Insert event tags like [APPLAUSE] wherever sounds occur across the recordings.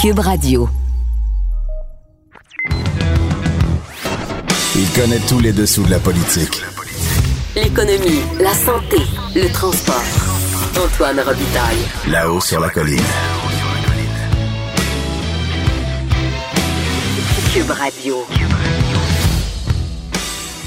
Cube Radio. Il connaît tous les dessous de la politique. L'économie, la santé, le transport. Antoine Robitaille. Là-haut sur la colline. Cube Radio.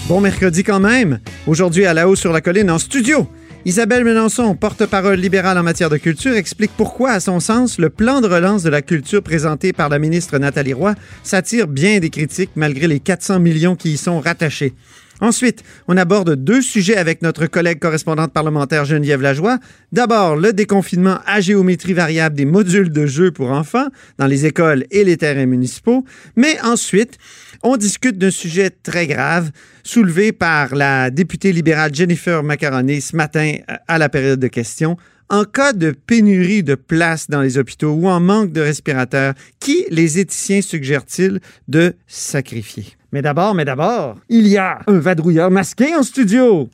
Bon mercredi quand même. Aujourd'hui à la haut sur la colline en studio. Isabelle Melançon, porte-parole libérale en matière de culture, explique pourquoi, à son sens, le plan de relance de la culture présenté par la ministre Nathalie Roy s'attire bien des critiques malgré les 400 millions qui y sont rattachés. Ensuite, on aborde deux sujets avec notre collègue correspondante parlementaire Geneviève Lajoie. D'abord, le déconfinement à géométrie variable des modules de jeux pour enfants dans les écoles et les terrains municipaux. Mais ensuite, on discute d'un sujet très grave soulevé par la députée libérale Jennifer Macaroni ce matin à la période de questions. En cas de pénurie de places dans les hôpitaux ou en manque de respirateurs, qui les éthiciens suggèrent-ils de sacrifier? Mais d'abord, mais d'abord, il y a un vadrouilleur masqué en studio.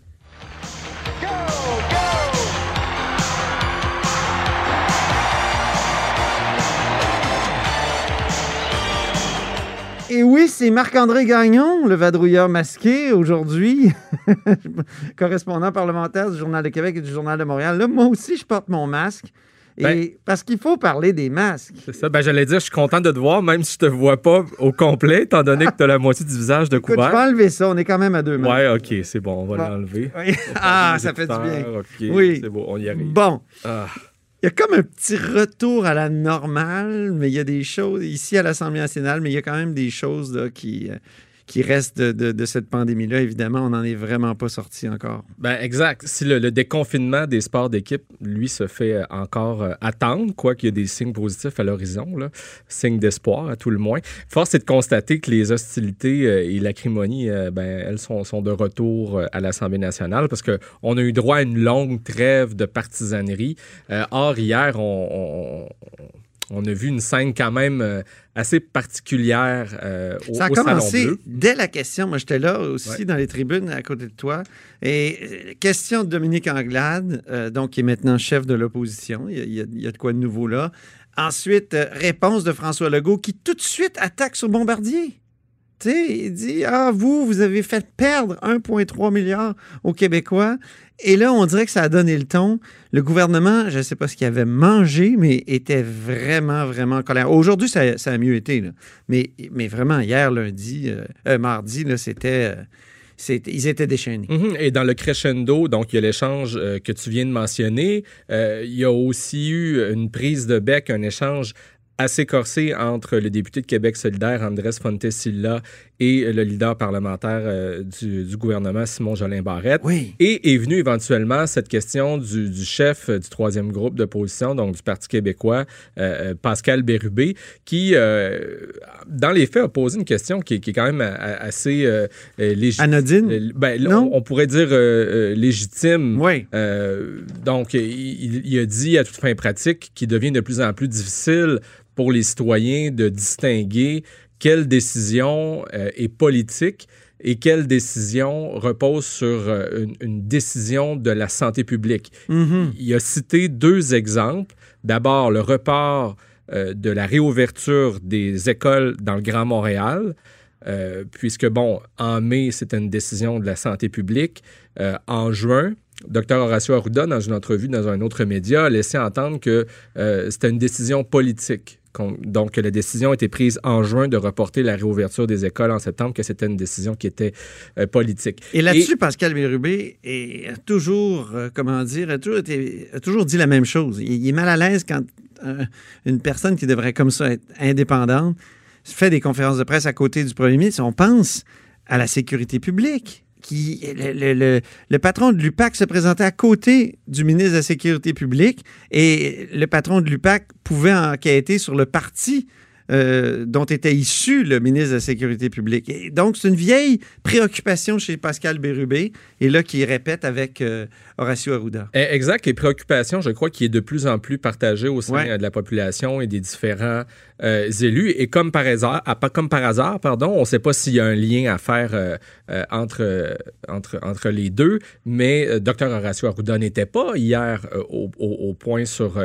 Et oui, c'est Marc-André Gagnon, le vadrouilleur masqué, aujourd'hui, [LAUGHS] correspondant parlementaire du Journal de Québec et du Journal de Montréal. Là, moi aussi, je porte mon masque. Et Ben- parce qu'il faut parler des masques. C'est ça. Ben, j'allais dire, je suis content de te voir, même si je te vois pas au complet, étant donné que tu as la moitié du visage de Écoute, je couvert. peux enlever ça, on est quand même à deux mains. Ouais, ok, c'est bon, on va Bon. l'enlever. Oui. [LAUGHS] Ah, ça fait du bien. écouteurs, Ok, Oui. c'est bon, on y arrive. Bon, Ah. Il y a comme un petit retour à la normale, mais il y a des choses ici à l'Assemblée nationale, mais il y a quand même des choses qui, euh, qui restent de, de- cette pandémie-là. Évidemment, on n'en est vraiment pas sorti encore. Ben, exact. Si le, déconfinement des sports d'équipe, lui, se fait euh, encore euh, attendre, quoi qu'il y ait des signes positifs à l'horizon, signes d'espoir à tout le moins. Force est de constater que les hostilités euh, et l'acrimonie, euh, ben, elles sont, sont de retour à l'Assemblée nationale parce qu'on a eu droit à une longue trêve de partisanerie. Or, hier, on- on a vu une scène quand même euh, assez particulière euh, au, Ça a au Salon commencé Bleu. dès la question. Moi, j'étais là aussi Ouais. dans les tribunes à côté de toi. Et euh, question de Dominique Anglade, euh, donc qui est maintenant chef de l'opposition. Il, y a- il y a- il y a de quoi de nouveau là. Ensuite, euh, réponse de François Legault qui tout de suite attaque sur Bombardier. Tu sais, il dit Ah, vous, vous avez fait perdre 1,3 milliard aux Québécois. Et là, on dirait que ça a donné le ton. Le gouvernement, je ne sais pas ce qu'il avait mangé, mais était vraiment, vraiment en colère. Aujourd'hui, ça, a mieux été. là. Mais, vraiment, hier, lundi, euh, euh, mardi, c'était, euh, ils étaient déchaînés. Mhm. Et dans le crescendo, donc il y a l'échange que tu viens de mentionner. Il y a aussi eu une prise de bec, un échange assez corsé entre le député de Québec solidaire, Andrés Fontesilla, et le leader parlementaire euh, du, du gouvernement, Simon Jolin Barrette. Oui. Et est venue éventuellement cette question du, du chef du troisième groupe d'opposition, donc du Parti québécois, euh, euh, Pascal Bérubé, qui, euh, dans les faits, a posé une question qui, est- qui est quand même assez légitime. Anodine? Ben, Non? on, on pourrait dire légitime. Oui. Donc, il a dit à toute fin pratique qu'il devient de plus en plus difficile pour les citoyens de distinguer quelle décision euh, est politique et quelle décision repose sur euh, une, une décision de la santé publique. Mhm. Il a cité deux exemples. D'abord, le report euh, de la réouverture des écoles dans le Grand Montréal, puisque, bon, en mai, c'était une décision de la santé publique. En juin, Dr Horacio Arruda, dans une entrevue dans un autre média, a laissé entendre que euh, c'était une décision politique. Donc, que la décision a été prise en juin de reporter la réouverture des écoles en septembre, que c'était une décision qui était euh, politique. Et là-dessus, Pascal Bérubé est, a toujours, euh, comment dire, a toujours, été- a toujours dit la même chose. Il, il est mal à l'aise quand euh, une personne qui devrait comme ça être indépendante fait des conférences de presse à côté du premier ministre. On pense à la sécurité publique. Le- le patron de l'UPAC se présentait à côté du ministre de la Sécurité publique et le patron de l'UPAC pouvait enquêter sur le parti euh, dont était issu le ministre de la Sécurité publique. Et donc, c'est une vieille préoccupation chez Pascal Bérubé, et là, qui répète avec euh, Horacio Arruda. Eh, Exact. Et préoccupation, je crois, qui est de plus en plus partagée au sein Ouais. euh, de la population et des différents euh, élus. Et comme par hasard, pas comme par hasard, pardon, on ne sait pas s'il y a un lien à faire entre, entre, entre les deux, mais Dr Horacio Arruda n'était pas hier au, au- au point sur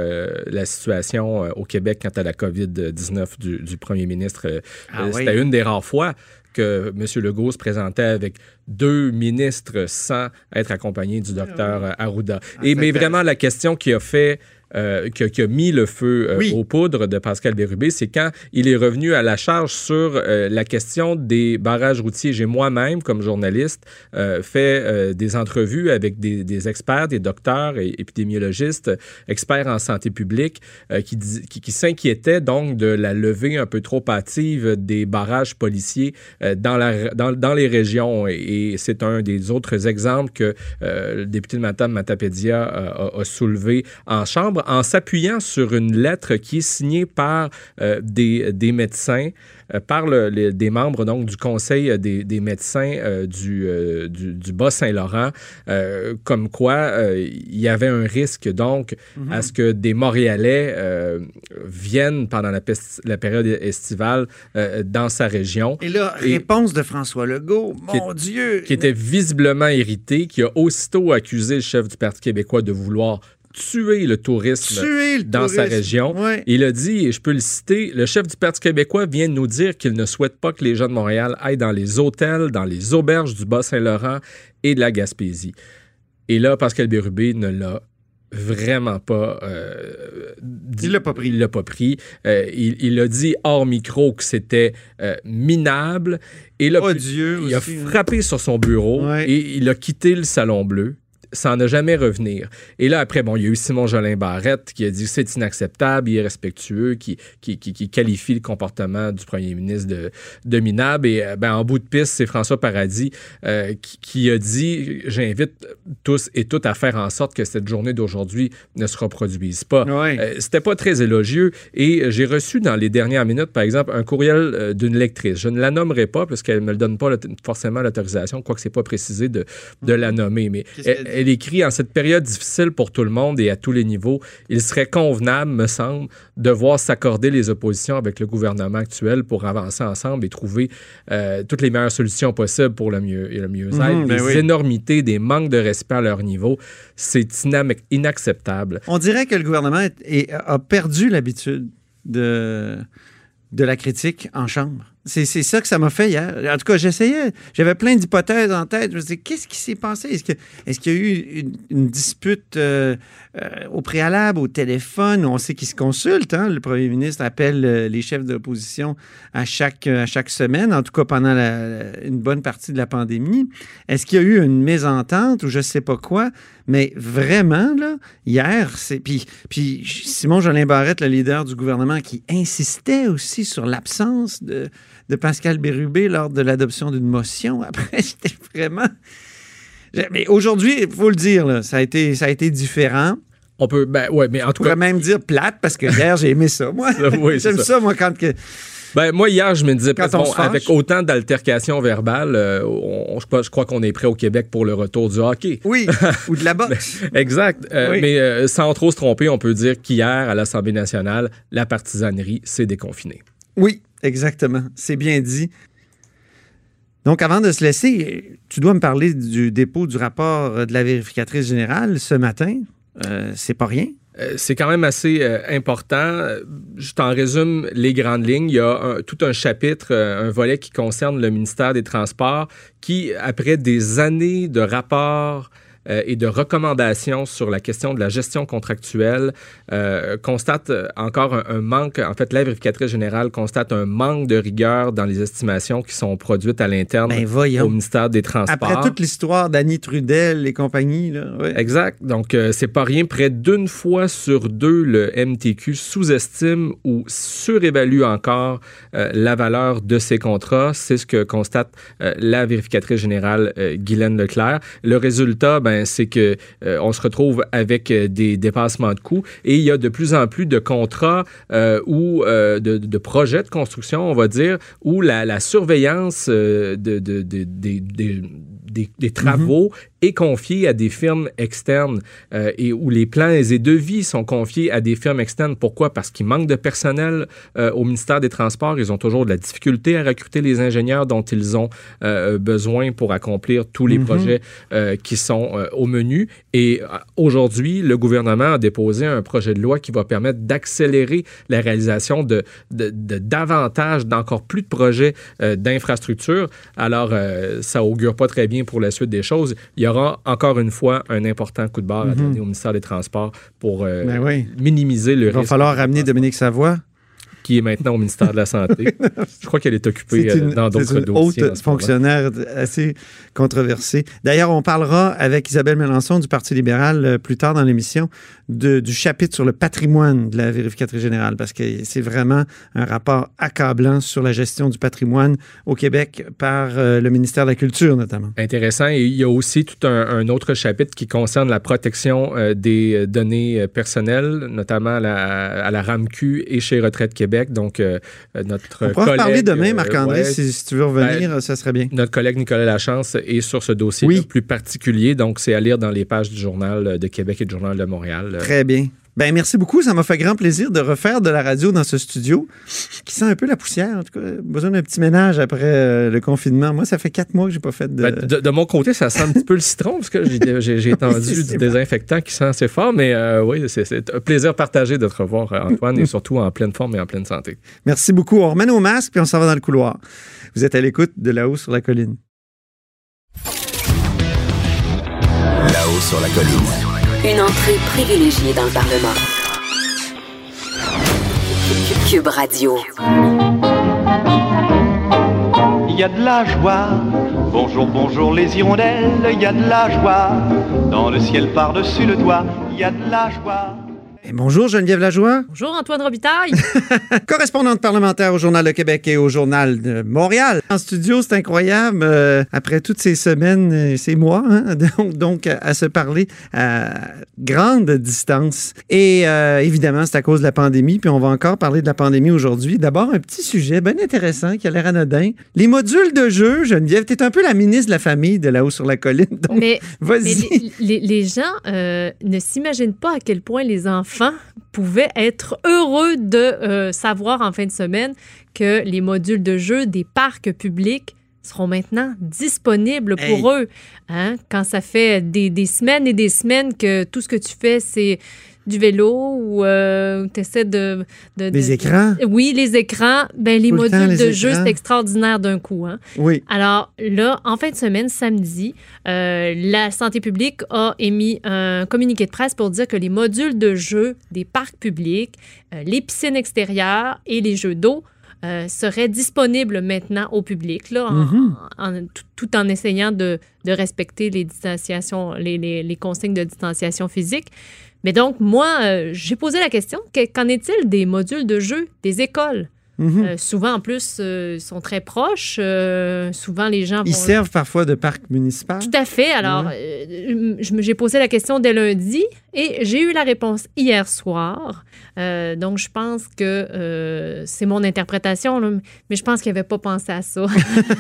la situation au Québec quant à la COVID-19 du, du premier ministre. Euh, Ah euh, oui. C'était une des rares fois que M. Legault se présentait avec deux ministres sans être accompagné du docteur Arruda. Et, c'est mais vraiment, la question qui a fait euh, qui, a, qui a mis le feu euh, Oui. aux poudres de Pascal Bérubé, c'est quand il est revenu à la charge sur euh, la question des barrages routiers. J'ai moi-même, comme journaliste, euh, fait euh, des entrevues avec des, des experts, des docteurs et épidémiologistes, experts en santé publique, qui, dis- qui, qui s'inquiétaient donc de la levée un peu trop hâtive des barrages policiers dans, la, dans, dans les régions. Et, et c'est un des autres exemples que le député de Matam Matapédia a, a soulevé en Chambre en s'appuyant sur une lettre qui est signée par euh, des, des médecins, euh, par le- les- des membres donc, du Conseil des, des médecins euh, du, euh, du, du Bas-Saint-Laurent, euh, comme quoi euh, il y avait un risque donc à ce que des Montréalais euh, viennent pendant la, la période estivale euh, dans sa région. Et là, Et- réponse de François Legault. Qui Mon Dieu! qui était visiblement irrité, qui a aussitôt accusé le chef du Parti québécois de vouloir tuer le tourisme Tuer le dans sa région. Ouais. Il a dit, et je peux le citer, le chef du Parti québécois vient de nous dire qu'il ne souhaite pas que les gens de Montréal aillent dans les hôtels, dans les auberges du Bas-Saint-Laurent et de la Gaspésie. Et là, Pascal Bérubé ne l'a vraiment pas euh, dit- Il l'a pas pris. Il l'a pas pris. Euh, il, il a dit hors micro que c'était euh, minable. Et là, Odieux il a aussi, hein. frappé sur son bureau Ouais. et il a quitté le Salon Bleu sans ne jamais revenir. Et là, après, bon, il y a eu Simon Jolin Barrette qui a dit que c'est inacceptable, irrespectueux, qui, qui, qui, qui qualifie le comportement du premier ministre de, de minable. Et euh, ben, en bout de piste, c'est François Paradis euh, qui, qui a dit J'invite tous et toutes à faire en sorte que cette journée d'aujourd'hui ne se reproduise pas. Ouais. Euh, C'était pas très élogieux. Et j'ai reçu dans les dernières minutes, par exemple, un courriel euh, d'une lectrice. Je ne la nommerai pas parce qu'elle ne me donne pas forcément l'autorisation, quoique c'est pas précisé de, de la nommer. Mais elle? Elle écrit en cette période difficile pour tout le monde et à tous les niveaux, il serait convenable, me semble, de voir s'accorder les oppositions avec le gouvernement actuel pour avancer ensemble et trouver euh, toutes les meilleures solutions possibles pour le mieux et le mieux-être. Mhm, ben des oui. énormités, des manques de respect à leur niveau, c'est inacceptable. On dirait que le gouvernement est- est- a perdu l'habitude de, de la critique en chambre. C'est ça que ça m'a fait hier. En tout cas, j'essayais, j'avais plein d'hypothèses en tête. Je me disais, qu'est-ce qui s'est passé? Est-ce qu'il y a eu une, dispute euh, euh, au préalable, au téléphone? On sait qu'ils se consultent. hein? Le premier ministre appelle euh, les chefs d'opposition à chaque, à chaque semaine, en tout cas pendant une bonne partie de la pandémie. Est-ce qu'il y a eu une mésentente ou je sais pas quoi? Mais vraiment, là, hier, c'est. Puis, puis Simon Jolin Barrette, le leader du gouvernement, qui insistait aussi sur l'absence de, de Pascal Bérubé lors de l'adoption d'une motion. [LAUGHS] Après, c'était vraiment. Mais aujourd'hui, il faut le dire, là, ça, a été, ça a été différent. On peut, ben ouais, mais en Je tout cas, pourrais même dire plate parce que hier, j'ai aimé ça. Moi, [LAUGHS] Oui, j'aime ça. ça. moi, quand. Que... Ben, moi, hier, je me disais, Quand bon, avec autant d'altercations verbales, euh, on- je, crois- je crois qu'on est prêt au Québec pour le retour du hockey. Oui, [LAUGHS] ou de la boxe. Exact. Euh, Oui. Mais euh, sans trop se tromper, on peut dire qu'hier, à l'Assemblée nationale, la partisanerie s'est déconfinée. Oui, exactement. C'est bien dit. Donc, avant de se laisser, tu dois me parler du dépôt du rapport de la vérificatrice générale ce matin. Euh, c'est pas rien. Euh, c'est quand même assez euh, important. Je t'en résume les grandes lignes. Il y a tout un chapitre, euh, un volet qui concerne le ministère des Transports qui, après des années de rapports euh, et de recommandations sur la question de la gestion contractuelle, euh, constate euh, encore un, un manque. En fait, la vérificatrice générale constate un manque de rigueur dans les estimations qui sont produites à l'interne Ben au ministère des Transports. Après toute l'histoire d'Annie Trudel et compagnie, là. Exact. Donc, euh, c'est pas rien. Près d'une fois sur deux, le MTQ sous-estime ou surévalue encore euh, la valeur de ses contrats. C'est ce que constate la vérificatrice générale Guylaine Leclerc. Le résultat, ben, ben, c'est que euh, on se retrouve avec euh, des dépassements de coûts et il y a de plus en plus de contrats euh, ou euh, de, de projets de construction, on va dire, où la, la surveillance euh, de, de- de- des- des travaux est confiée à des firmes externes euh, et où les plans et devis sont confiés à des firmes externes. Pourquoi? Parce qu'il manque de personnel euh, au ministère des Transports. Ils ont toujours de la difficulté à recruter les ingénieurs dont ils ont euh, besoin pour accomplir tous les Mhm. projets qui sont au menu. Et aujourd'hui, le gouvernement a déposé un projet de loi qui va permettre d'accélérer la réalisation de, de- de davantage, d'encore plus de projets d'infrastructure. Alors, ça augure pas très bien pour la suite des choses. Il y aura encore une fois un important coup de barre à Mhm. donner au ministère des Transports pour euh, Ben oui. minimiser le Il va risque falloir ramener Dominique Savoie. Qui est maintenant au ministère de la Santé. [LAUGHS] Je crois qu'elle est occupée euh, une, dans d'autres dossiers. haute ce fonctionnaire assez controversée. D'ailleurs, on parlera avec Isabelle Mélenchon du Parti libéral euh, plus tard dans l'émission du chapitre sur le patrimoine de la vérificatrice générale parce que c'est vraiment un rapport accablant sur la gestion du patrimoine au Québec par euh, le ministère de la Culture notamment. Intéressant. Et il y a aussi tout un, un autre chapitre qui concerne la protection euh, des données personnelles, notamment à la, à la RAMQ et chez Retraite Québec. Donc, euh, euh, notre On pourra reparler demain, euh, Marc-André, ouais, si, si tu veux revenir, ça serait bien. Notre collègue Nicolas Lachance est sur ce dossier Oui. plus particulier. Donc, c'est à lire dans les pages du Journal de Québec et du Journal de Montréal. Euh, Très bien. Ben merci beaucoup. Ça m'a fait grand plaisir de refaire de la radio dans ce studio qui sent un peu la poussière. En tout cas, besoin d'un petit ménage après euh, le confinement. Moi, ça fait quatre mois que j'ai pas fait de. Ben, de, de mon côté, ça sent un petit peu le citron parce que j'ai- étendu [LAUGHS] du désinfectant qui sent assez fort, mais euh, oui, c'est- un plaisir partagé de te revoir, euh, Antoine, et surtout en pleine forme et en pleine santé. Merci beaucoup. On remet nos masques puis on s'en va dans le couloir. Vous êtes à l'écoute de là-haut sur la colline. Là-haut sur la colline. Une entrée privilégiée dans le Parlement. Cube Radio. Il y a de la joie. Bonjour, bonjour les hirondelles, il y a de la joie. Dans le ciel par-dessus le toit, il y a de la joie. Et bonjour Geneviève Lajoie, Bonjour Antoine Robitaille. [LAUGHS] correspondante parlementaire au Journal de Québec et au Journal de Montréal. En studio, c'est incroyable. euh, après toutes ces semaines, et ces mois, hein, [LAUGHS] donc, donc à, à se parler à grande distance. Et euh, évidemment, c'est à cause de la pandémie. Puis on va encore parler de la pandémie aujourd'hui. D'abord, un petit sujet bien intéressant qui a l'air anodin. Les modules de jeu, Geneviève, t'es un peu la ministre de la famille de là-haut sur la colline. Donc, vas-y. les, les- les gens euh, ne s'imaginent pas à quel point les enfants pouvaient être heureux de euh, savoir en fin de semaine que les modules de jeu des parcs publics seront maintenant disponibles pour eux. Hein? Quand ça fait des, des semaines et des semaines que tout ce que tu fais, c'est du vélo ou tu essaies de, de- écrans? Oui, les écrans. Ben, les Tout le temps, modules les de jeu, c'est extraordinaire d'un coup. Hein? Oui. Alors là, en fin de semaine, samedi, euh, la santé publique a émis un communiqué de presse pour dire que les modules de jeu des parcs publics, euh, les piscines extérieures et les jeux d'eau euh, seraient disponibles maintenant au public, là, en- Mhm. en- tout, tout en essayant de, de respecter les distanciations, les, les- les consignes de distanciation physique. Mais donc, moi, euh, j'ai posé la question, que- qu'en est-il des modules de jeu des écoles? Mhm. Euh, souvent, en plus, euh, sont très proches. Euh, souvent, les gens Ils vont... servent parfois de parc municipal. Tout à fait. Alors, j'ai posé la question dès lundi et j'ai eu la réponse hier soir. Euh, donc, je pense que euh, c'est mon interprétation, là, mais je pense qu'ils n'avaient pas pensé à ça.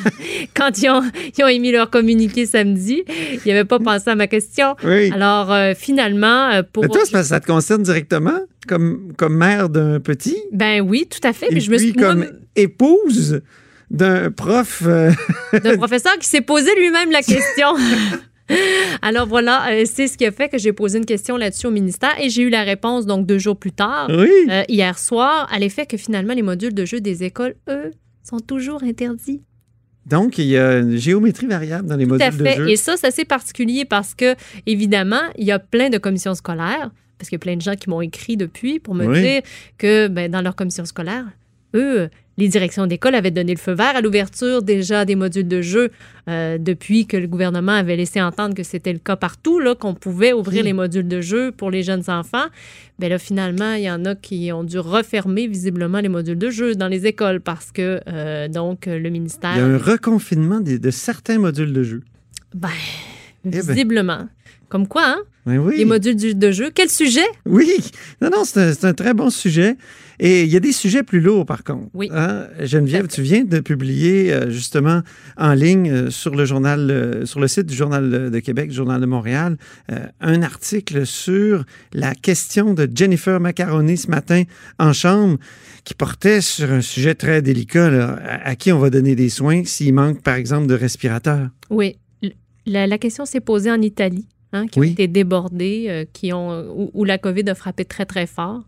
[LAUGHS] Quand ils ont, ils ont émis leur communiqué samedi, ils n'avaient pas pensé à ma question. Oui. Alors, euh, finalement, pour... Mais toi, c'est parce que ça te concerne directement comme, comme mère d'un petit? Ben oui, tout à fait. et Puis je me puis suis... moi, comme épouse d'un prof. d'un professeur qui s'est posé lui-même la question. [LAUGHS] [LAUGHS] Alors voilà, euh, c'est ce qui a fait que j'ai posé une question là-dessus au ministère et j'ai eu la réponse donc deux jours plus tard, oui. euh, hier soir, à l'effet que finalement les modules de jeu des écoles, eux, sont toujours interdits. Donc, il y a une géométrie variable dans les Tout à modules de jeu. Et ça, c'est assez particulier parce que, évidemment, il y a plein de commissions scolaires, parce qu'il y a plein de gens qui m'ont écrit depuis pour me Oui. dire que ben, dans leur commission scolaire, eux, les directions d'école avaient donné le feu vert à l'ouverture déjà des modules de jeu euh, depuis que le gouvernement avait laissé entendre que c'était le cas partout, là, qu'on pouvait ouvrir Oui. les modules de jeu pour les jeunes enfants. Ben là, finalement, il y en a qui ont dû refermer visiblement les modules de jeu dans les écoles parce que, euh, donc, le ministère... Il y a un reconfinement de certains modules de jeu. Ben, ben. visiblement. Comme quoi, hein? Oui. Les modules du- de jeu. Quel sujet? Oui, non, non, c'est un, très bon sujet. Et il y a des sujets plus lourds, par contre. Oui. Hein? Geneviève, tu viens de publier euh, justement en ligne euh, sur le journal, euh, sur le site du Journal de Québec, Journal de Montréal, un article sur la question de Jennifer Macaroni ce matin en chambre, qui portait sur un sujet très délicat, là, à, à qui on va donner des soins s'il manque, par exemple, de respirateurs. Oui. La question s'est posée en Italie, hein, qui Oui. ont été débordés, euh, qui ont, où, où la COVID a frappé très, très fort.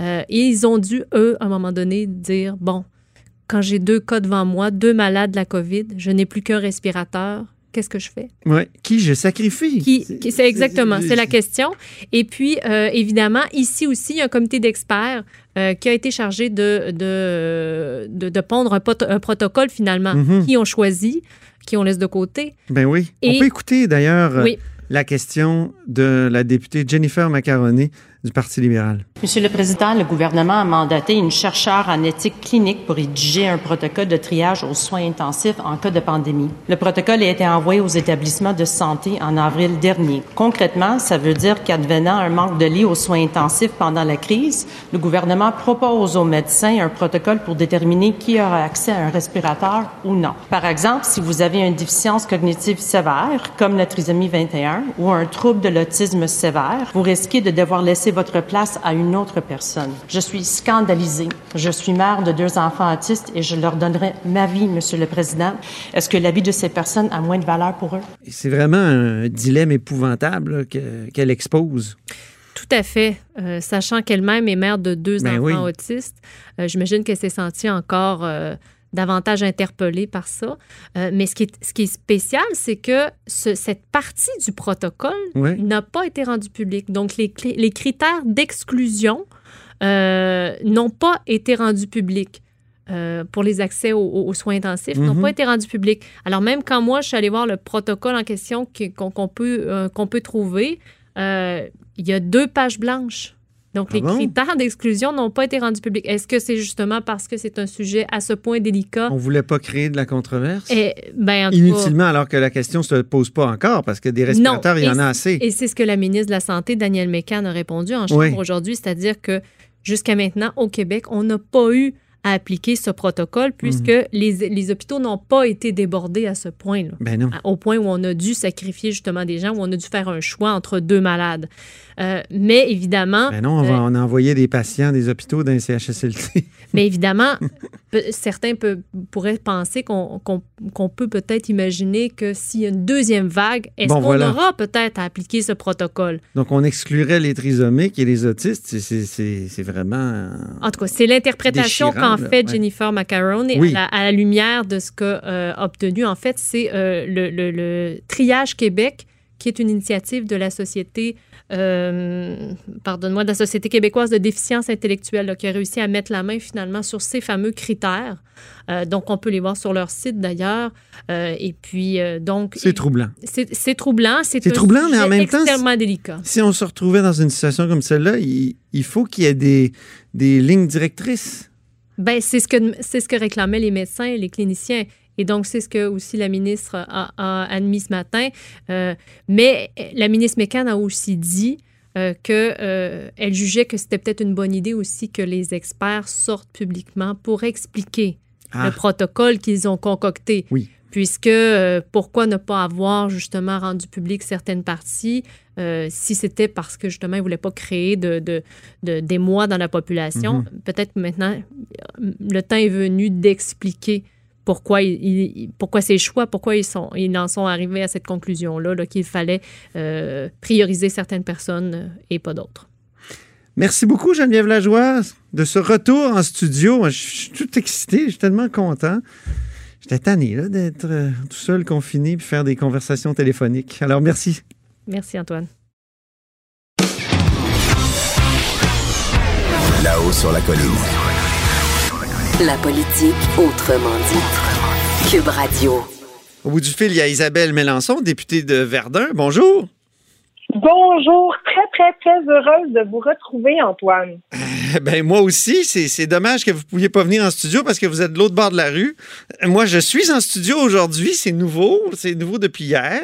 Euh, et ils ont dû, eux, à un moment donné, dire, bon, quand j'ai deux cas devant moi, deux malades de la COVID, je n'ai plus qu'un respirateur, qu'est-ce que je fais? Ouais. Qui je sacrifie? Qui, qui- c'est exactement, c'est la question. Et puis, euh, évidemment, ici aussi, il y a un comité d'experts euh, qui a été chargé de, de, de, de pondre un, pot- un protocole, finalement, Mhm. qui ont choisi, qui on laisse de côté. Ben oui. On peut écouter d'ailleurs Oui. La question de la députée Jennifer Macaroni du Parti libéral. Monsieur le Président, le gouvernement a mandaté une chercheure en éthique clinique pour rédiger un protocole de triage aux soins intensifs en cas de pandémie. Le protocole a été envoyé aux établissements de santé en avril dernier. Concrètement, ça veut dire qu'advenant un manque de lits aux soins intensifs pendant la crise, le gouvernement propose aux médecins un protocole pour déterminer qui aura accès à un respirateur ou non. Par exemple, si vous avez une déficience cognitive sévère, comme la trisomie 21, ou un trouble de l'autisme sévère, vous risquez de devoir laisser votre place à une autre personne. Je suis scandalisée. Je suis mère de deux enfants autistes et je leur donnerai ma vie, Monsieur le Président. Est-ce que la vie de ces personnes a moins de valeur pour eux? C'est vraiment un dilemme épouvantable qu'elle expose. Tout à fait. Euh, sachant qu'elle-même est mère de deux Ben enfants oui. autistes, euh, j'imagine qu'elle s'est sentie encore euh, davantage interpellée par ça. Euh, mais ce qui est, ce qui est spécial, c'est que ce- cette partie du protocole n'a pas été rendue publique. Donc, les, les critères d'exclusion euh, n'ont pas été rendus publics. euh, pour les accès aux, soins intensifs n'ont Mhm. pas été rendus publics. Alors même quand moi je suis allée voir le protocole en question qu'on peut qu'on peut trouver, il y a deux pages blanches. Donc, Ah les bon? critères d'exclusion n'ont pas été rendus publics. Est-ce que c'est justement parce que c'est un sujet à ce point délicat? On voulait pas créer de la controverse? Et, ben, en tout cas- Inutilement, alors que la question se pose pas encore, parce que des respirateurs, il y en a assez. Et c'est ce que la ministre de la Santé, Danielle Mécan, a répondu en chambre Oui. aujourd'hui, c'est-à-dire que jusqu'à maintenant, au Québec, on n'a pas eu à appliquer ce protocole puisque Mhm. les, les hôpitaux n'ont pas été débordés à ce point-là. Ben non. Au point où on a dû sacrifier justement des gens, où on a dû faire un choix entre deux malades. Euh, mais évidemment, Ben non, on, va, euh, on a envoyé des patients des hôpitaux d'un CHSLT. [LAUGHS] Mais évidemment, [LAUGHS] certains pourraient penser qu'on peut peut-être imaginer que s'il y a une deuxième vague, est-ce Bon, qu'on voilà. aura peut-être à appliquer ce protocole? Donc, on exclurait les trisomiques et les autistes. C'est- vraiment... euh, En tout cas, c'est l'interprétation qu'en fait ouais. Jennifer Macaron et Oui. à, la, à la lumière de ce qu'a euh, obtenu. En fait, c'est euh, le, le- le Triage Québec, qui est une initiative de la Société, euh, pardonne-moi, de la Société québécoise de déficience intellectuelle, là, qui a réussi à mettre la main finalement sur ces fameux critères. Euh, donc, on peut les voir sur leur site d'ailleurs. Euh, et puis, donc. C'est troublant. C'est c'est troublant. C'est C'est troublant, mais en même temps, extrêmement délicat. Si on se retrouvait dans une situation comme celle-là, il, il faut qu'il y ait des, des lignes directrices. Ben, c'est ce que c'est ce que réclamaient les médecins et les cliniciens. Et donc, c'est ce que aussi la ministre a, a admis ce matin. Euh, mais la ministre Mécan a aussi dit euh, que euh, jugeait que c'était peut-être une bonne idée aussi que les experts sortent publiquement pour expliquer Ah. le protocole qu'ils ont concocté. Oui. Puisque euh, pourquoi ne pas avoir justement rendu public certaines parties si c'était parce que justement ils ne voulaient pas créer de, de, de- d'émoi dans la population? Mhm. Peut-être maintenant le temps est venu d'expliquer pourquoi, pourquoi ces choix, pourquoi ils, sont, ils en sont arrivés à cette conclusion-là, là, qu'il fallait euh, prioriser certaines personnes et pas d'autres. Merci beaucoup, Geneviève Lajoie, de ce retour en studio. Je suis tout excité, je suis tellement content. J'étais tanné là, d'être euh, tout seul, confiné, puis faire des conversations téléphoniques. Alors, merci. Merci Antoine. Là-haut sur la colline. La politique autrement dit. Cube Radio. Au bout du fil, il y a Isabelle Mélenchon, députée de Verdun. Bonjour. Bonjour, très, très, très heureuse de vous retrouver, Antoine. Ben moi aussi, c'est c'est dommage que vous ne pouviez pas venir en studio parce que vous êtes de l'autre bord de la rue. Moi, je suis en studio aujourd'hui, c'est nouveau, c'est nouveau depuis hier.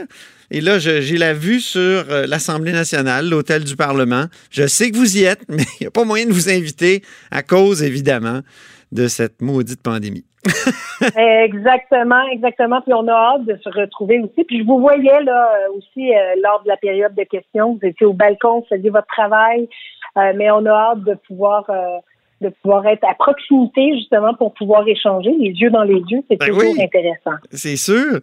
Et là, j'ai la vue sur euh, l'Assemblée nationale, l'hôtel du Parlement. Je sais que vous y êtes, [LAUGHS] mais il n'y a pas moyen de vous inviter à cause, évidemment, de cette maudite pandémie. [LAUGHS] Exactement, exactement. Puis on a hâte de se retrouver aussi. Puis je vous voyais là euh, aussi euh, lors de la période de questions. Vous étiez au balcon, vous faisiez votre travail, Euh, mais on a hâte de pouvoir euh, de pouvoir être à proximité justement pour pouvoir échanger les yeux dans les yeux. C'est Ben toujours oui. intéressant. C'est sûr.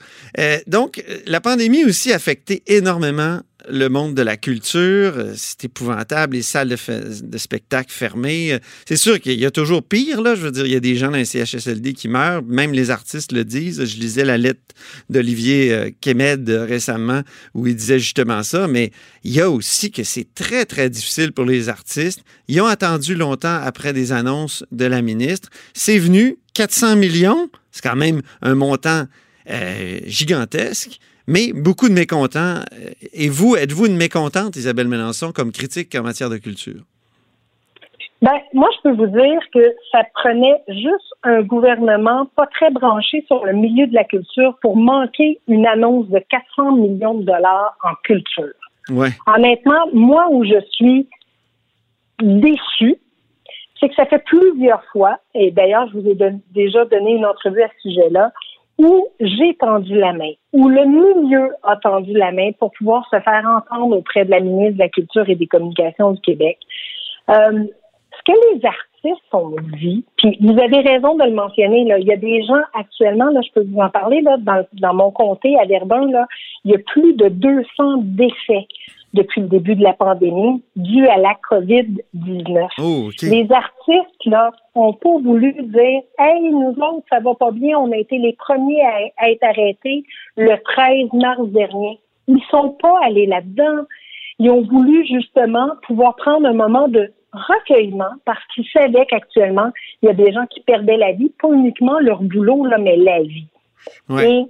Donc, la pandémie aussi a affecté énormément le monde de la culture. Euh, C'est épouvantable, les salles de, spectacle fermées. Euh, C'est sûr qu'il y a toujours pire, là. Je veux dire, il y a des gens dans les CHSLD qui meurent. Même les artistes le disent. Je lisais la lettre d'Olivier euh, Kemed récemment où il disait justement ça. Mais il y a aussi que c'est très, très difficile pour les artistes. Ils ont attendu longtemps après des annonces de la ministre. C'est venu 400 millions. C'est quand même un montant gigantesque, mais beaucoup de mécontents. Euh, Et vous, êtes-vous une mécontente, Isabelle Mélenchon, comme critique en matière de culture? Ben, moi, je peux vous dire que ça prenait juste un gouvernement pas très branché sur le milieu de la culture pour manquer une annonce de 400 millions de dollars en culture. Ouais. Honnêtement, moi où je suis déçue, c'est que ça fait plusieurs fois, et d'ailleurs, je vous ai don- déjà donné une entrevue à ce sujet-là, où j'ai tendu la main, où le milieu a tendu la main pour pouvoir se faire entendre auprès de la ministre de la Culture et des Communications du Québec. Euh, ce que les artistes ont dit, puis vous avez raison de le mentionner, là, il y a des gens actuellement, là, je peux vous en parler, là, dans, dans mon comté à Verdun, là, il y a plus de 200 décès depuis le début de la pandémie dû à la COVID-19. Oh, OK. Les artistes, là, ont pas voulu dire, hey, nous autres, ça va pas bien, on a été les premiers à, à être arrêtés le 13 mars dernier. Ils sont pas allés là-dedans. Ils ont voulu justement pouvoir prendre un moment de recueillement parce qu'ils savaient qu'actuellement, il y a des gens qui perdaient la vie, pas uniquement leur boulot, là, mais la vie. Ouais. Et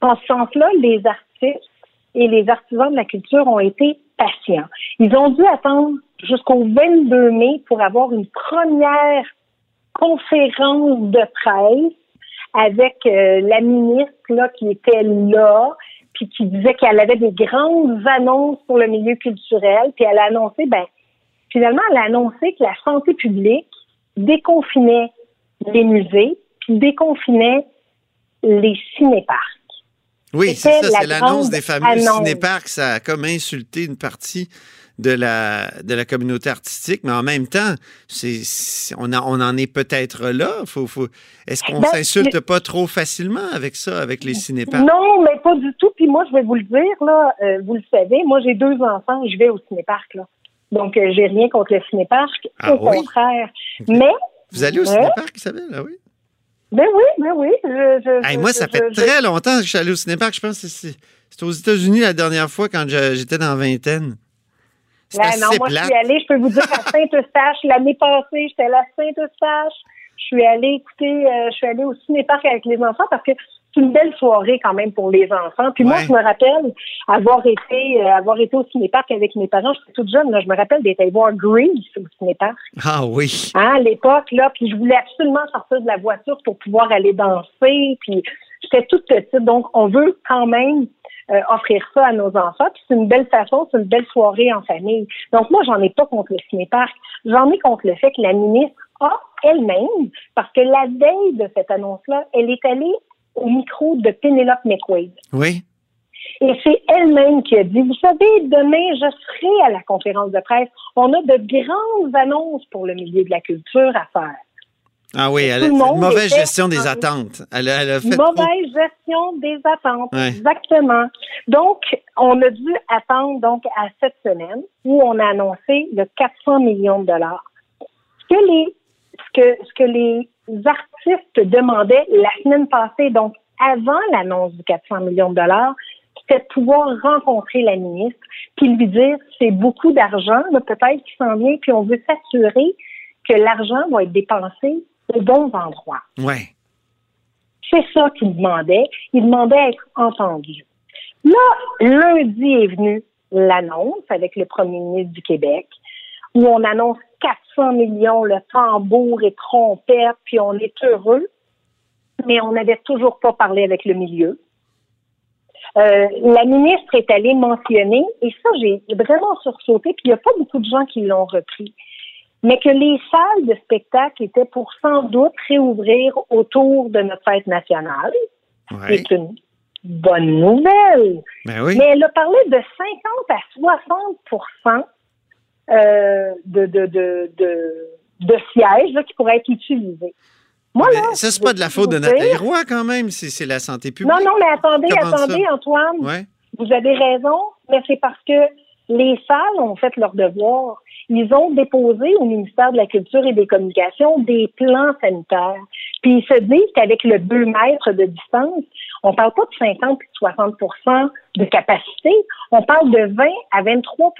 en ce sens-là, les artistes et les artisans de la culture ont été patients. Ils ont dû attendre jusqu'au 22 mai pour avoir une première conférence de presse avec euh, la ministre là, qui était là, puis qui disait qu'elle avait des grandes annonces pour le milieu culturel, puis elle a annoncé, ben, finalement, elle a annoncé que la santé publique déconfinait les musées, puis déconfinait les cinéparcs. Oui, c'est ça, la c'est l'annonce des fameux annonce. cinéparcs. Ça a comme insulté une partie de la, de la communauté artistique, mais en même temps, c'est, on, en- on en est peut-être là. Faut, faut, est-ce qu'on Ben, s'insulte pas trop facilement avec ça, avec les cinéparcs? Non, mais pas du tout. Puis moi, je vais vous le dire, là, euh, vous le savez, moi, j'ai deux enfants, je vais au cinéparc, là. Donc, euh, j'ai rien contre le cinéparc, Ah au oui? contraire. Mais, Vous allez au Ouais. cinéparc, Isabelle? Ah oui? Ben oui, ben oui. Je, je, Hey, je- moi, ça fait très longtemps que je suis allé au cinéparc. Je pense que c'est, c'est aux États-Unis la dernière fois quand j'étais dans la vingtaine. Ben assez non, moi, je suis allée, je peux vous dire, à Saint-Eustache, l'année passée, j'étais à Saint-Eustache. Je suis allée écouter, euh, je suis allée au cinéparc avec les enfants parce que c'est une belle soirée quand même pour les enfants. Puis moi, je me rappelle avoir été, euh, avoir été au cinéparc avec mes parents. J'étais toute jeune, là. Je me rappelle d'être allée voir Grease au cinéparc. Ah oui. Hein, à l'époque, là, puis je voulais absolument sortir de la voiture pour pouvoir aller danser, puis j'étais toute petite, donc on veut quand même euh, offrir ça à nos enfants, puis c'est une belle façon, c'est une belle soirée en famille. Donc moi, j'en ai pas contre le cinéparc, j'en ai contre le fait que la ministre a elle-même, parce que la veille de cette annonce-là, elle est allée au micro de Penelope McQuaid. Oui. Et c'est elle-même qui a dit, vous savez, demain, je serai à la conférence de presse. On a de grandes annonces pour le milieu de la culture à faire. Ah oui, elle a une mauvaise gestion des en- attentes. Elle a, elle a fait Mauvaise gestion des attentes, Ouais. exactement. Donc, on a dû attendre donc à cette semaine où on a annoncé le 400 millions de dollars. Ce que les, ce que, ce que les artistes demandaient la semaine passée, donc avant l'annonce du 400 millions de dollars, c'était de pouvoir rencontrer la ministre puis lui dire c'est beaucoup d'argent, peut-être qui s'en vient, puis on veut s'assurer que l'argent va être dépensé aux bons endroits. Ouais. C'est ça qu'il demandait. Il demandait à être entendu. Là, lundi est venu l'annonce avec le premier ministre du Québec, où on annonce 400 millions, le tambour et trompette, puis on est heureux, mais on n'avait toujours pas parlé avec le milieu. Euh, la ministre est allée mentionner, et ça, j'ai vraiment sursauté, puis il n'y a pas beaucoup de gens qui l'ont repris, mais que les salles de spectacle étaient pour sans doute réouvrir autour de notre fête nationale. Ouais. C'est une bonne nouvelle. Ben oui. Mais elle a parlé de 50 à 60 euh, de, de, de, de, de sièges là, qui pourraient être utilisés. Moi, là, ça, c'est pas de la faute de Nathalie Roy, quand même. C'est c'est la santé publique. Non, non, mais attendez, Comment ça? attendez, Antoine. Ouais. Vous avez raison, mais c'est parce que les salles ont fait leur devoir. Ils ont déposé au ministère de la Culture et des Communications des plans sanitaires. Puis ils se disent qu'avec le 2 mètres de distance, on parle pas de 50 puis de 60 de capacité, on parle de 20 à 23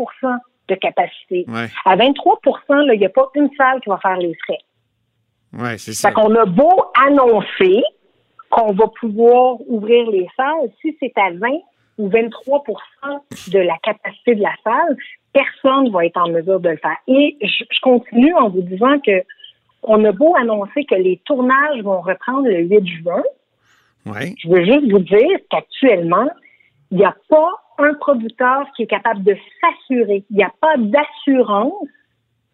de capacité. Ouais. À 23 là, il n'y a pas une salle qui va faire les frais. Ouais, c'est ça. Fait qu'on a beau annoncer qu'on va pouvoir ouvrir les salles, si c'est à 20 ou 23% de la capacité de la salle, personne ne va être en mesure de le faire. Et je, je continue en vous disant que on a beau annoncer que les tournages vont reprendre le 8 juin, Ouais. je veux juste vous dire qu'actuellement, il n'y a pas un producteur qui est capable de s'assurer. Il n'y a pas d'assurance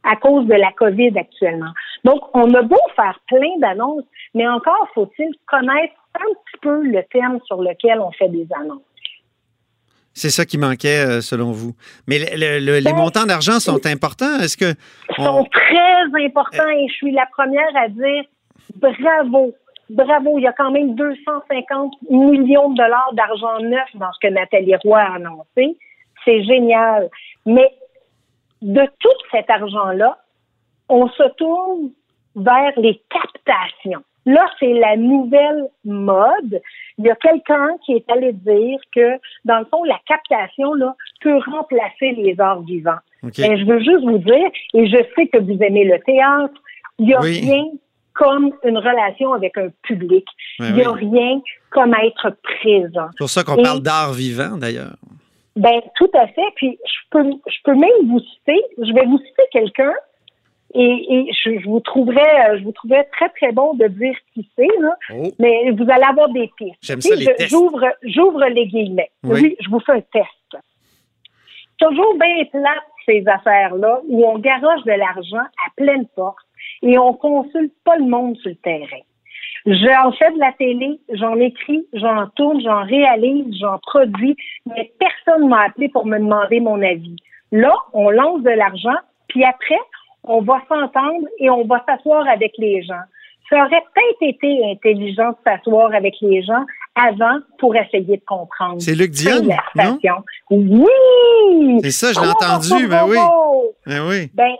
à cause de la COVID actuellement. Donc, on a beau faire plein d'annonces, mais encore faut-il connaître un petit peu le terme sur lequel on fait des annonces. C'est ça qui manquait, euh, selon vous. Mais le- le- le- les Ben, montants d'argent sont importants. Est-ce que. Ils on- sont très importants et je suis la première à dire bravo. Bravo, il y a quand même 250 millions de dollars d'argent neuf dans ce que Nathalie Roy a annoncé. C'est génial. Mais de tout cet argent-là, on se tourne vers les captations. Là, c'est la nouvelle mode. Il y a quelqu'un qui est allé dire que, dans le fond, la captation là, peut remplacer les arts vivants. OK. Mais je veux juste vous dire, et je sais que vous aimez le théâtre, il n'y a Oui. rien comme une relation avec un public. Ouais, il n'y a oui. rien comme être présent. C'est pour ça qu'on parle d'art vivant, d'ailleurs. Ben, tout à fait. Puis, je peux, je peux même vous citer, je vais vous citer quelqu'un, et, et je, je vous trouverais, euh, je vous trouverais très, très bon de dire qui c'est, là. Oh. Mais vous allez avoir des pistes. J'aime ça, les je- tests. J'ouvre, j'ouvre les guillemets. Oui. Oui. je vous fais un test. Toujours bien plate, ces affaires-là, où on garoche de l'argent à pleine porte et on consulte pas le monde sur le terrain. J'en fais de la télé, j'en écris, j'en tourne, j'en réalise, j'en produis, mais personne m'a appelé pour me demander mon avis. Là, on lance de l'argent, puis après, on va s'entendre et on va s'asseoir avec les gens. Ça aurait peut-être été intelligent de s'asseoir avec les gens avant pour essayer de comprendre. C'est Luc Dion, non? Oui! C'est ça, je l'ai Oh, entendu, oh, ben oh, oui. oh. Ben oui. Ben,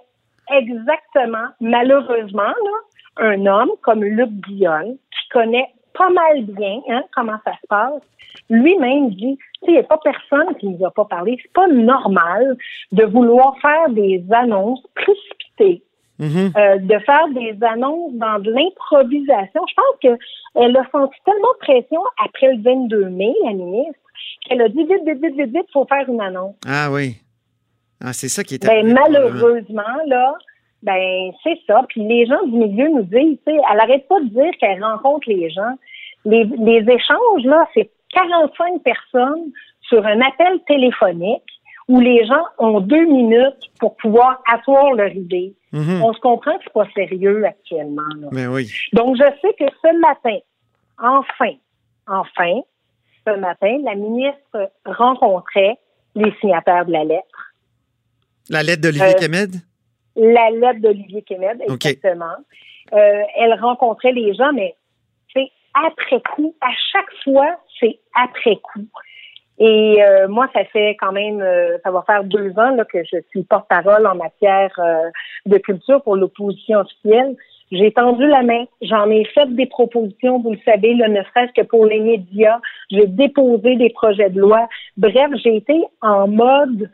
exactement. Malheureusement, là, un homme comme Luc Guillaume, qui connaît pas mal bien hein, comment ça se passe, lui-même dit, tu sais, il n'y a pas personne qui nous a pas parlé. C'est pas normal de vouloir faire des annonces précipitées, Mhm. euh, de faire des annonces dans de l'improvisation. Je pense qu'elle a senti tellement de pression après le 22 mai, la ministre, qu'elle a dit, vite, vite, vite, vite, vite, faut faire une annonce. Ah oui. Ah, c'est ça qui est Ben, malheureusement, là, ben, c'est ça. Puis les gens du milieu nous disent, tu sais, elle arrête pas de dire qu'elle rencontre les gens. Les, les échanges, là, c'est 45 personnes sur un appel téléphonique où les gens ont deux minutes pour pouvoir asseoir leur idée. Mhm. On se comprend que c'est pas sérieux actuellement. là. Ben oui. Donc, je sais que ce matin, enfin, enfin, ce matin, la ministre rencontrait les signataires de la lettre. La lettre d'Olivier Euh, Kemed? La lettre d'Olivier Kemed, exactement. Euh, elle rencontrait les gens, mais c'est après coup. À chaque fois, c'est après coup. Et euh, moi, ça fait quand même, euh, ça va faire deux ans là, que je suis porte-parole en matière euh, de culture pour l'opposition officielle. J'ai tendu la main, j'en ai fait des propositions, vous le savez, là, ne serait-ce que pour les médias. J'ai déposé des projets de loi. Bref, j'ai été en mode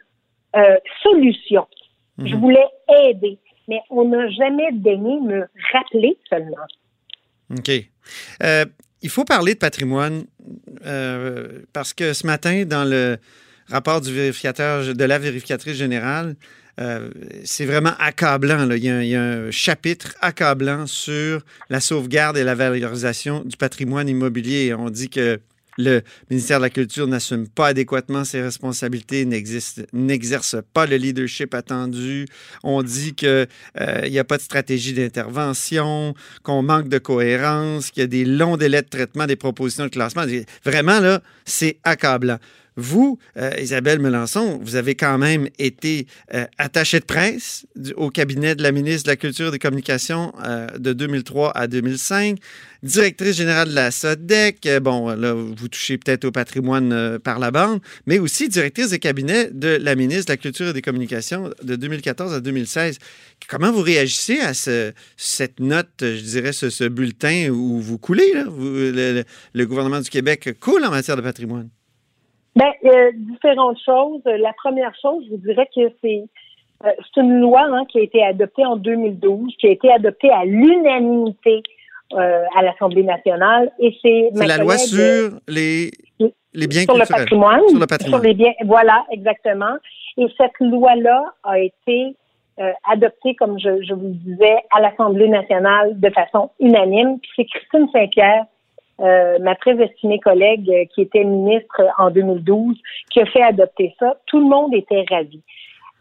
euh, solution. Je voulais aider, mais on n'a jamais daigné me rappeler seulement. OK. Euh, il faut parler de patrimoine euh, parce que ce matin, dans le rapport du vérificateur, de la vérificatrice générale, euh, c'est vraiment accablant. là. Il, y a un, il y a un chapitre accablant sur la sauvegarde et la valorisation du patrimoine immobilier. On dit que le ministère de la Culture n'assume pas adéquatement ses responsabilités, n'exerce pas le leadership attendu. On dit qu'il n'y a pas de stratégie d'intervention, qu'on manque de cohérence, qu'il y a des longs délais de traitement des propositions de classement. Vraiment, là, c'est accablant. Vous, euh, Isabelle Melançon, vous avez quand même été euh, attachée de presse au cabinet de la ministre de la Culture et des Communications euh, de 2003 à 2005, directrice générale de la SODEC. Bon, là, vous touchez peut-être au patrimoine par la bande, mais aussi directrice de cabinet de la ministre de la Culture et des Communications de 2014 à 2016. Comment vous réagissez à cette note, je dirais, ce, bulletin où vous coulez, le gouvernement du Québec coule en matière de patrimoine? Ben, euh, différentes choses. La première chose, je vous dirais que c'est euh, c'est une loi hein, qui a été adoptée en 2012, qui a été adoptée à l'unanimité euh, à l'Assemblée nationale, et c'est la loi sur les les biens sur culturels. le patrimoine, sur le patrimoine. Sur les biens, voilà, exactement. Et cette loi-là a été euh, adoptée, comme je, je vous le disais, à l'Assemblée nationale de façon unanime. Puis c'est Christine Saint-Pierre euh, ma très estimée collègue euh, qui était ministre en 2012, qui a fait adopter ça. Tout le monde était ravi.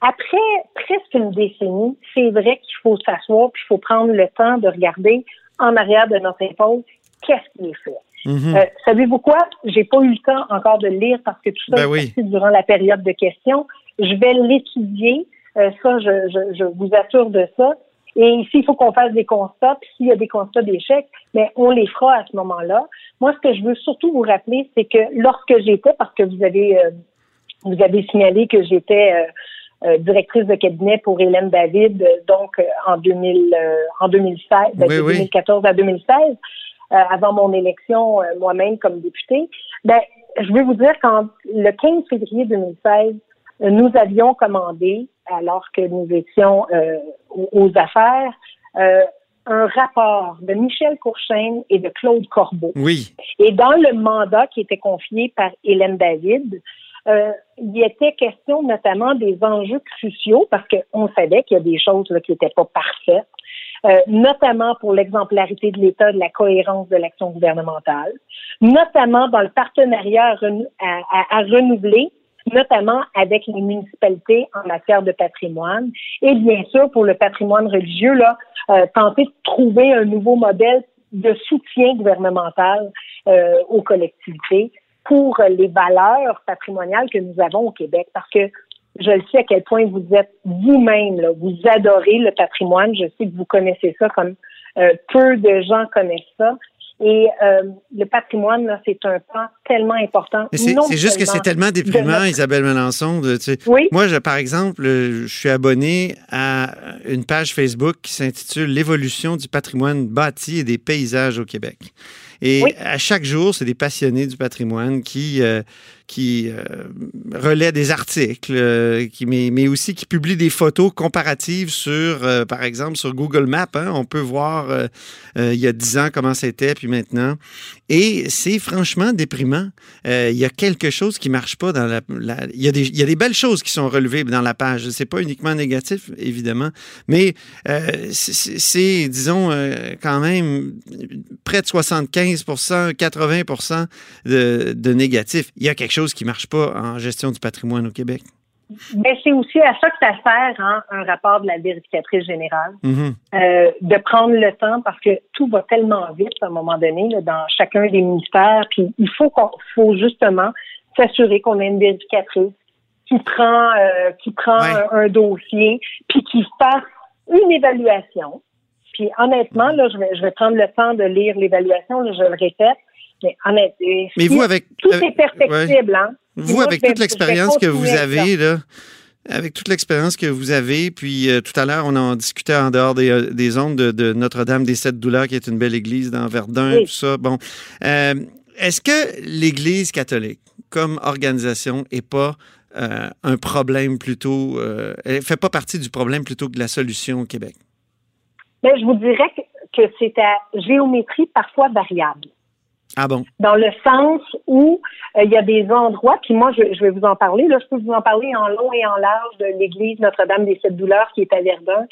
Après presque une décennie, c'est vrai qu'il faut s'asseoir puis il faut prendre le temps de regarder en arrière de notre épaule qu'est-ce qui est fait. Mm-hmm. Euh, savez-vous quoi? J'ai pas eu le temps encore de le lire parce que tout ça ben est durant la période de questions. Je vais l'étudier. ça, je, je, je, vous assure de ça. Et ici, il faut qu'on fasse des constats. Puis s'il y a des constats d'échec, mais on les fera à ce moment-là. Moi, ce que je veux surtout vous rappeler, c'est que lorsque j'étais, parce que vous avez euh, vous avez signalé que j'étais euh, euh, directrice de cabinet pour Hélène David, donc en 2000, en 2016, ben, de 2014 à 2016, avant mon élection moi-même comme députée. Ben, je veux vous dire qu'en le 15 février 2016, nous avions commandé, alors que nous étions aux affaires, un rapport de Michel Courchaine et de Claude Corbeau. Oui. Et dans le mandat qui était confié par Hélène David, euh, il était question notamment des enjeux cruciaux parce qu'on savait qu'il y a des choses qui n'étaient pas parfaites, euh, notamment pour l'exemplarité de l'État, de la cohérence de l'action gouvernementale, notamment dans le partenariat à renouveler notamment avec les municipalités en matière de patrimoine. Et bien sûr, pour le patrimoine religieux, là, euh, tenter de trouver un nouveau modèle de soutien gouvernemental euh, aux collectivités pour les valeurs patrimoniales que nous avons au Québec. Parce que je le sais à quel point vous êtes vous-même, vous adorez le patrimoine. Je sais que vous connaissez ça comme euh, peu de gens connaissent ça. Et euh, le patrimoine, c'est un pan tellement important. C'est juste que c'est tellement déprimant, Isabelle Melançon. De, tu sais, oui? Moi, je, par exemple, je suis abonné à une page Facebook qui s'intitule L'évolution du patrimoine bâti et des paysages au Québec. Et à chaque jour, c'est des passionnés du patrimoine qui, euh, qui euh, relaient des articles, euh, qui, mais, mais, aussi qui publient des photos comparatives sur, par exemple, sur Google Maps. Hein, on peut voir il y a dix ans comment c'était, puis maintenant. Et c'est franchement déprimant. il y a quelque chose qui marche pas dans la... il, y a des, il y a des belles choses qui sont relevées dans la page. C'est pas uniquement négatif, évidemment, mais c'est, disons, quand même près de 75 80 de, de négatifs. Il y a quelque chose qui ne marche pas en gestion du patrimoine au Québec. Mais c'est aussi à ça que ça sert, hein, un rapport de la vérificatrice générale, mm-hmm. euh, de prendre le temps parce que tout va tellement vite à un moment donné dans chacun des ministères. Puis il faut qu'on faut justement s'assurer qu'on ait une vérificatrice qui prend euh, qui prend un, dossier puis qui fasse une évaluation puis honnêtement, là, je vais, je vais prendre le temps de lire l'évaluation, je le répète. Mais honnêtement, mais vous avec tout est perfectible, hein. Vous avec toute l'expérience que vous avez là. Avec toute l'expérience que vous avez, puis euh, tout à l'heure, on en discutait en dehors des, euh, des ondes de, Notre-Dame des Sept Douleurs, qui est une belle église dans Verdun, tout ça. Bon, euh, est-ce que l'Église catholique, comme organisation, n'est pas un problème plutôt, elle fait pas partie du problème plutôt que de la solution au Québec? Mais je vous dirais que, c'est à géométrie parfois variable. Ah bon? Dans le sens où euh, il y a des endroits, puis moi, je, vais vous en parler. Là, je peux vous en parler en long et en large de l'église Notre-Dame des Sept Douleurs qui est à Verdun.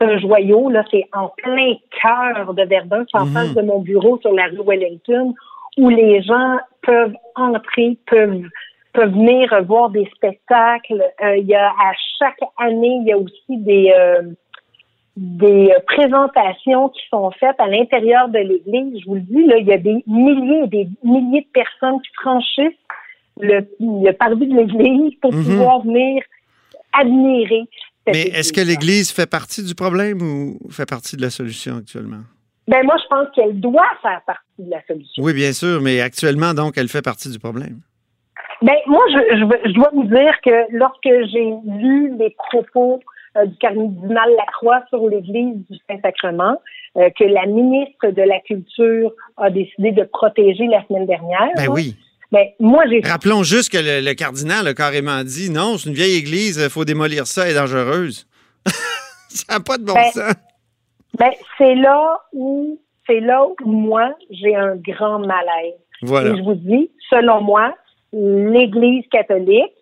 C'est un joyau, là, c'est en plein cœur de Verdun, c'est en mhm. face de mon bureau sur la rue Wellington, où les gens peuvent entrer, peuvent peuvent venir voir des spectacles. Euh, il y a à chaque année, il y a aussi des euh, des présentations qui sont faites à l'intérieur de l'Église. Je vous le dis, là, il y a des milliers et des milliers de personnes qui franchissent le, le parvis de l'Église pour Mhm. pouvoir venir admirer. cette Mais est-ce que l'Église fait partie du problème ou fait partie de la solution actuellement? Ben moi, je pense qu'elle doit faire partie de la solution. Oui, bien sûr, mais actuellement, donc, elle fait partie du problème. Ben moi, je, je, dois vous dire que lorsque j'ai lu les propos euh, du cardinal Lacroix sur l'Église du Saint-Sacrement, euh, que la ministre de la Culture a décidé de protéger la semaine dernière. Ben oui. Ben moi, j'ai Rappelons juste que le, le cardinal a carrément dit non, c'est une vieille église, il faut démolir ça, elle est dangereuse. [LAUGHS] ça n'a pas de bon Ben, sens. ben c'est là où c'est là où moi j'ai un grand malaise. Voilà. Et je vous dis, selon moi, l'Église catholique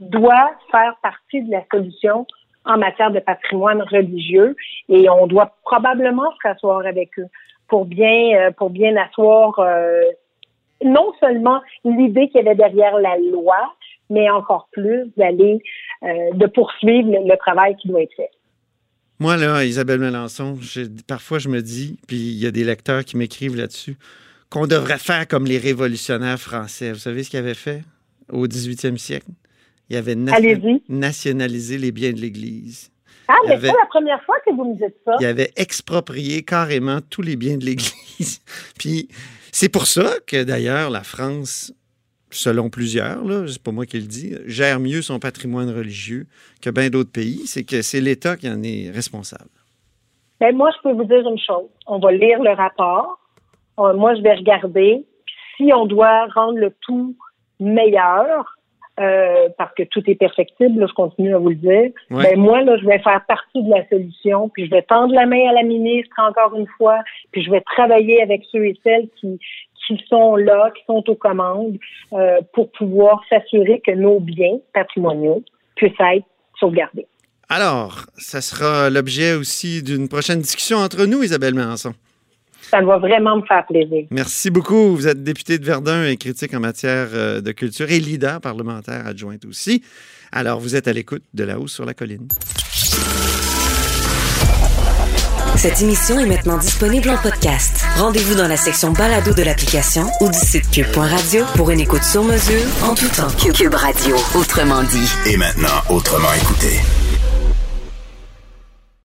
doit faire partie de la solution en matière de patrimoine religieux et on doit probablement se rasseoir avec eux pour bien euh, pour bien asseoir euh, non seulement l'idée qu'il y avait derrière la loi, mais encore plus d'aller euh, de poursuivre le, travail qui doit être fait. Moi, là, Isabelle Melançon, parfois je me dis, puis il y a des lecteurs qui m'écrivent là-dessus, qu'on devrait faire comme les révolutionnaires français. Vous savez ce qu'ils avaient fait au 18e siècle? Nation- Allez-y. nationalisé les biens de l'Église. Ah, Il mais avait- c'est pas la première fois que vous me dites ça. Ils avaient exproprié carrément tous les biens de l'Église. [LAUGHS] Puis c'est pour ça que d'ailleurs la France, selon plusieurs, là, c'est pas moi qui le dis, gère mieux son patrimoine religieux que bien d'autres pays. C'est que c'est l'État qui en est responsable. Ben, moi, je peux vous dire une chose. On va lire le rapport. Euh, moi, je vais regarder. Puis, si on doit rendre le tout meilleur, euh, parce que tout est perfectible, là, je continue à vous le dire, Ouais. ben moi, là, je vais faire partie de la solution, puis je vais tendre la main à la ministre encore une fois, puis je vais travailler avec ceux et celles qui, qui sont là, qui sont aux commandes, euh, pour pouvoir s'assurer que nos biens patrimoniaux puissent être sauvegardés. Alors, ça sera l'objet aussi d'une prochaine discussion entre nous, Isabelle Melançon. Ça va vraiment me faire plaisir. Merci beaucoup. Vous êtes députée de Verdun et critique en matière euh, de culture et leader parlementaire adjointe aussi. Alors, vous êtes à l'écoute de La Hausse sur la colline. Cette émission est maintenant disponible en podcast. Rendez-vous dans la section balado de l'application ou du site cube.radio pour une écoute sur mesure en tout temps. Cube Radio, autrement dit. Et maintenant, autrement écouté.